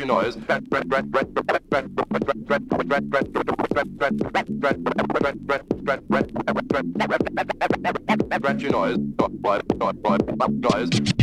a scratchy noise. Scratchy noise. Noise.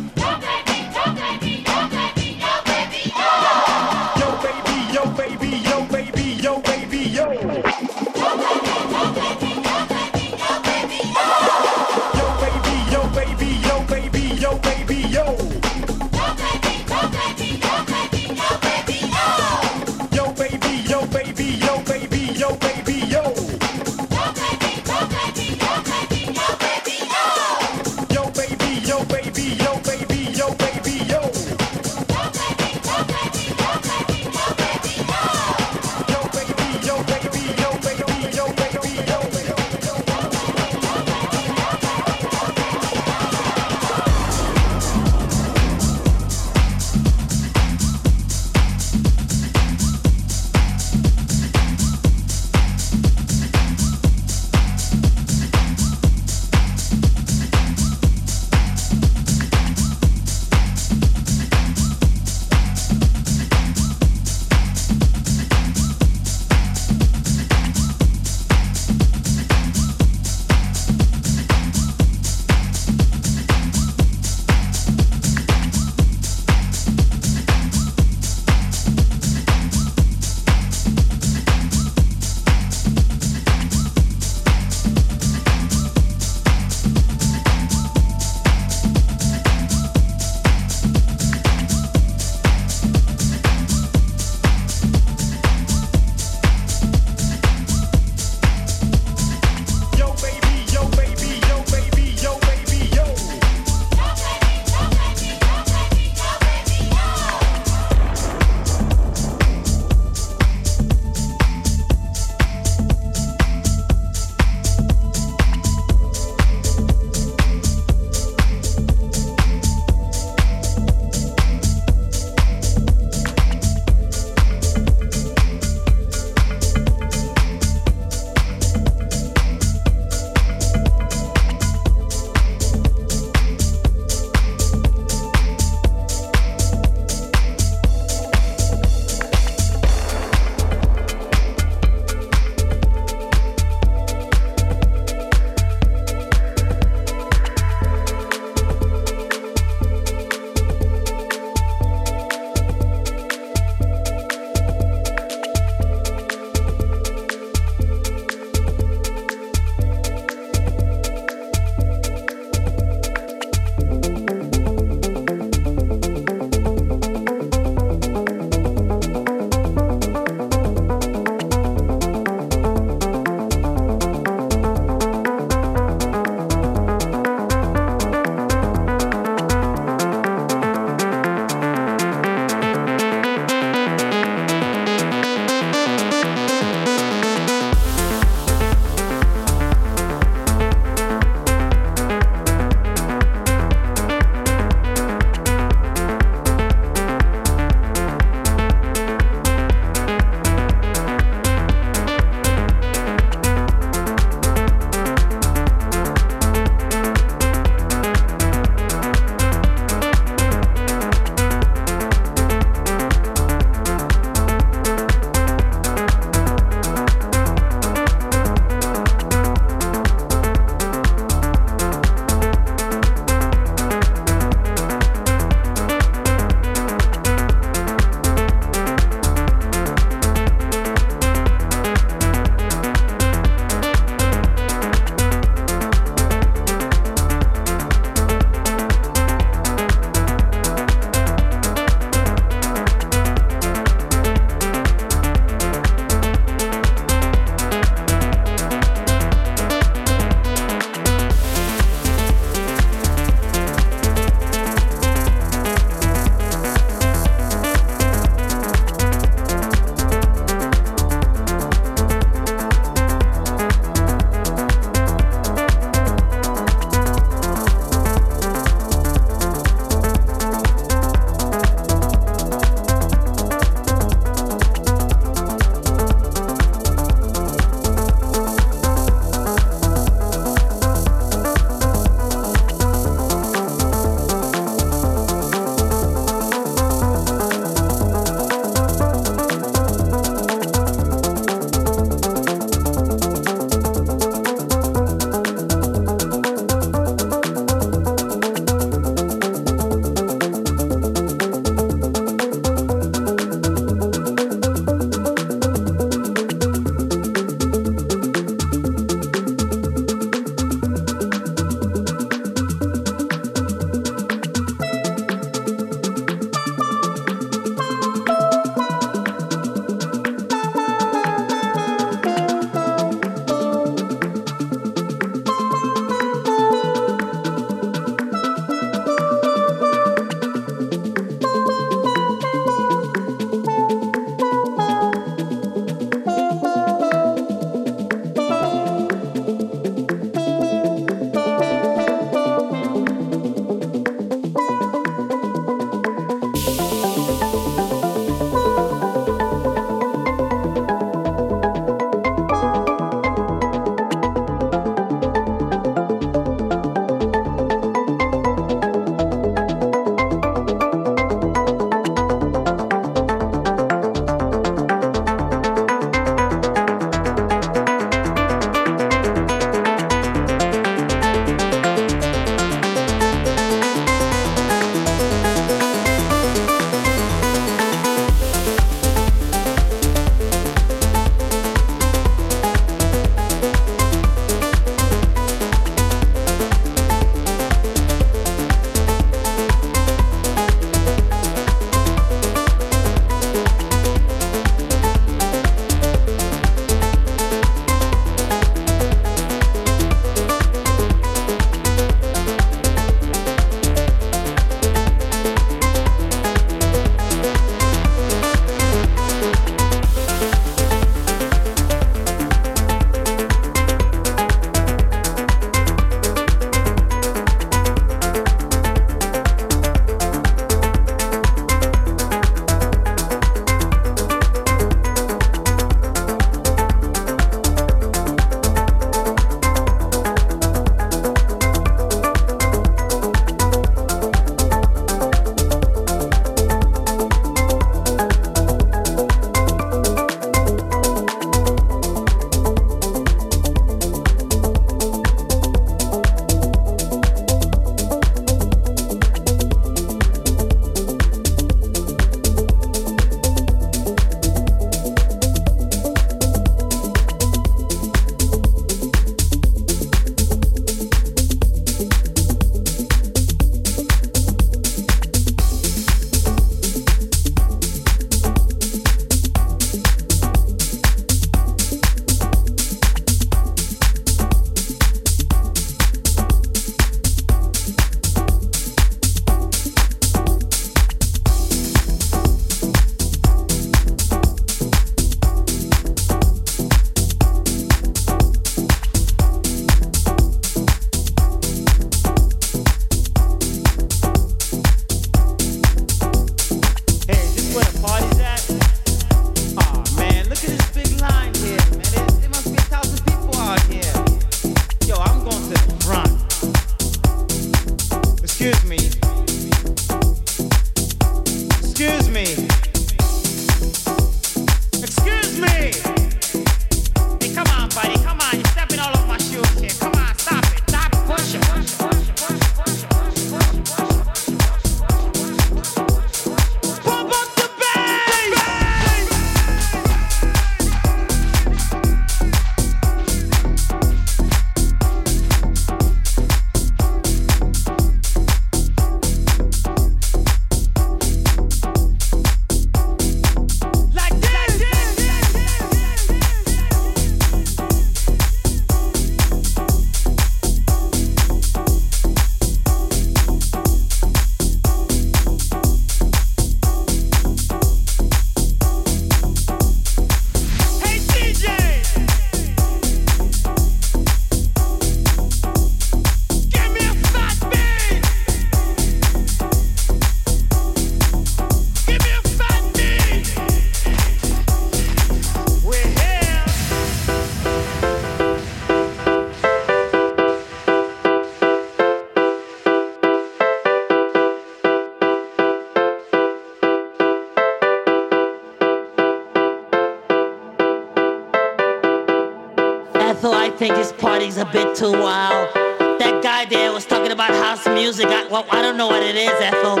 Ethel, I think this party's a bit too wild. That guy there was talking about house music. I, well, I don't know what it is, Ethel.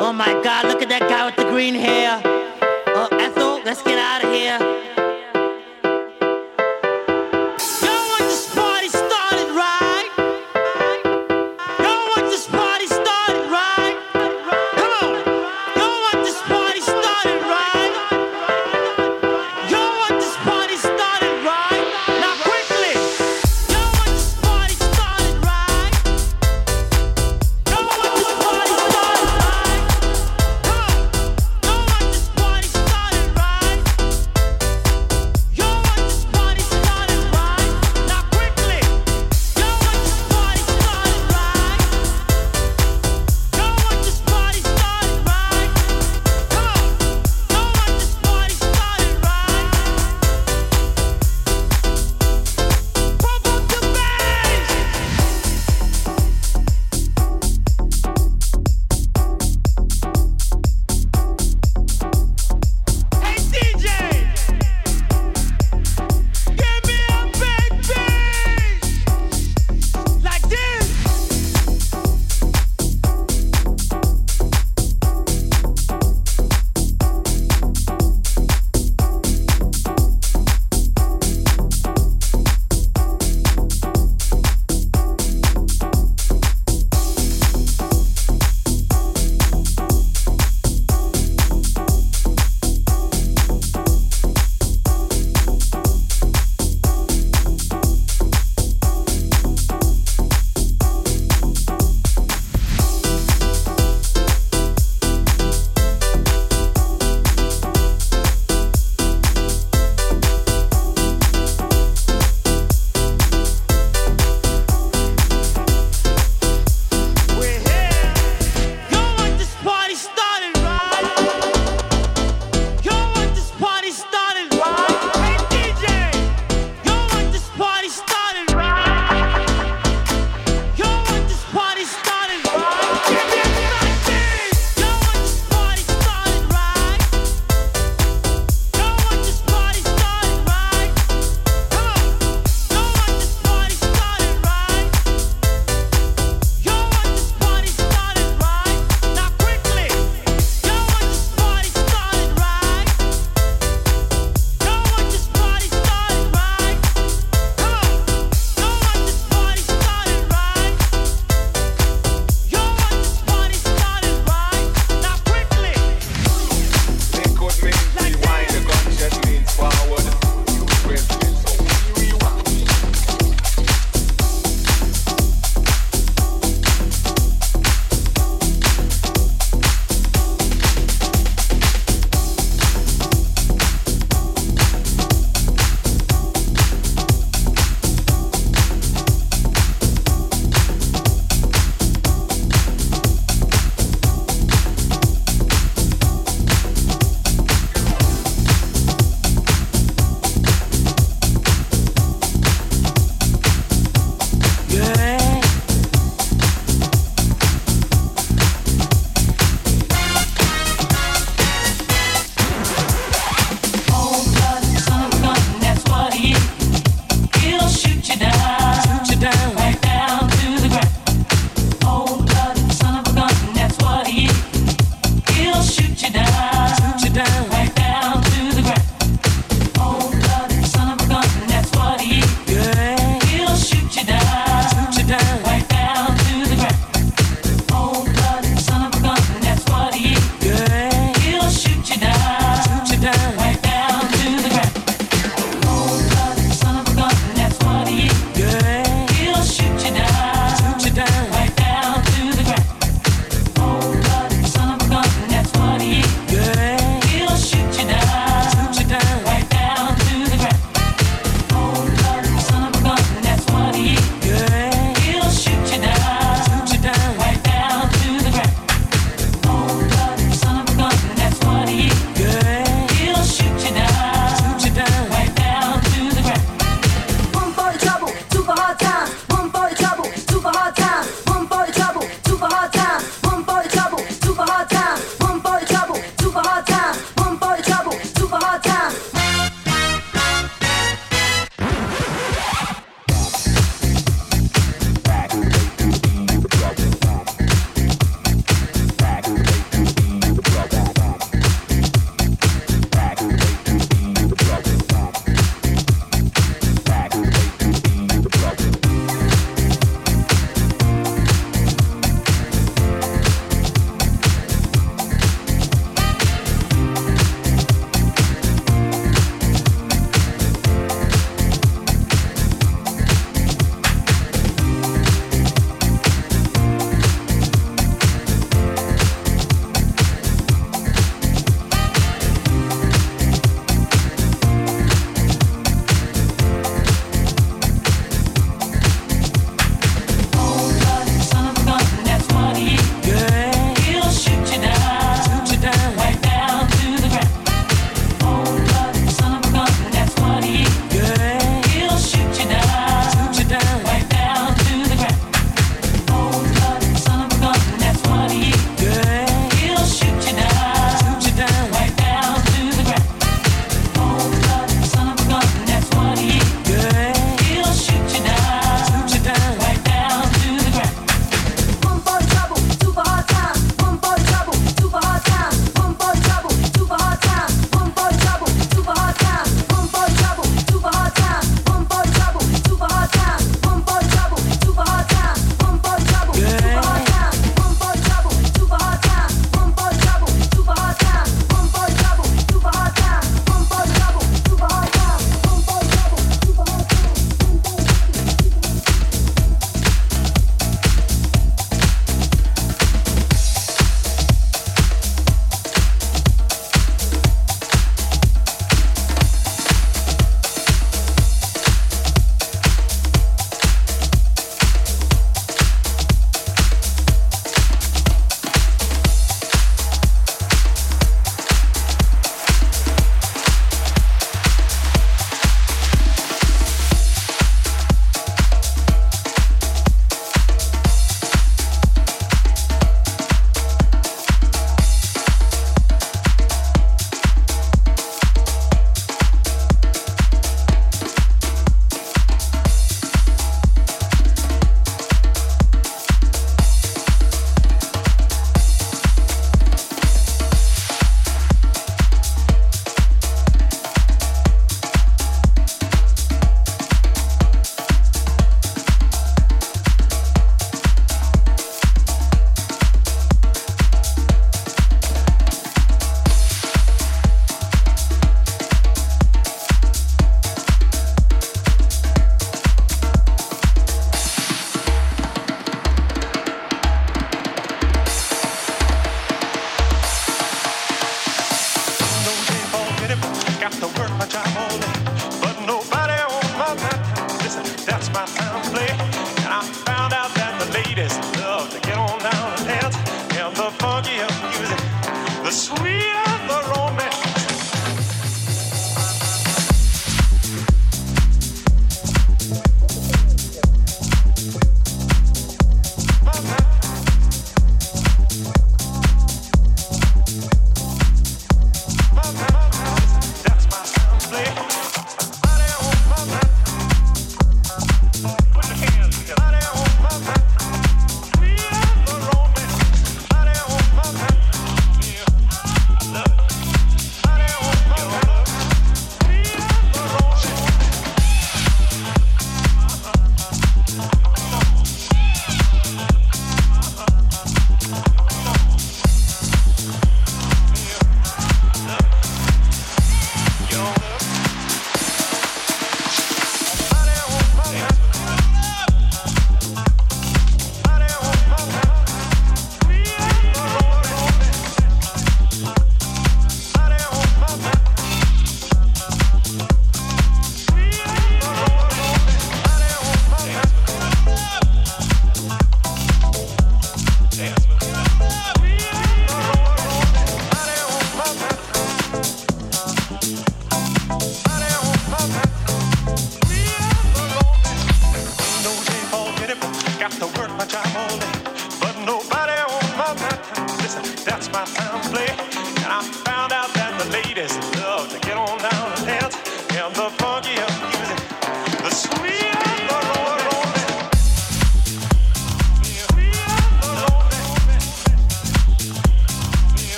Oh my God, look at that guy with the green hair. Oh, Ethel, let's get out of here.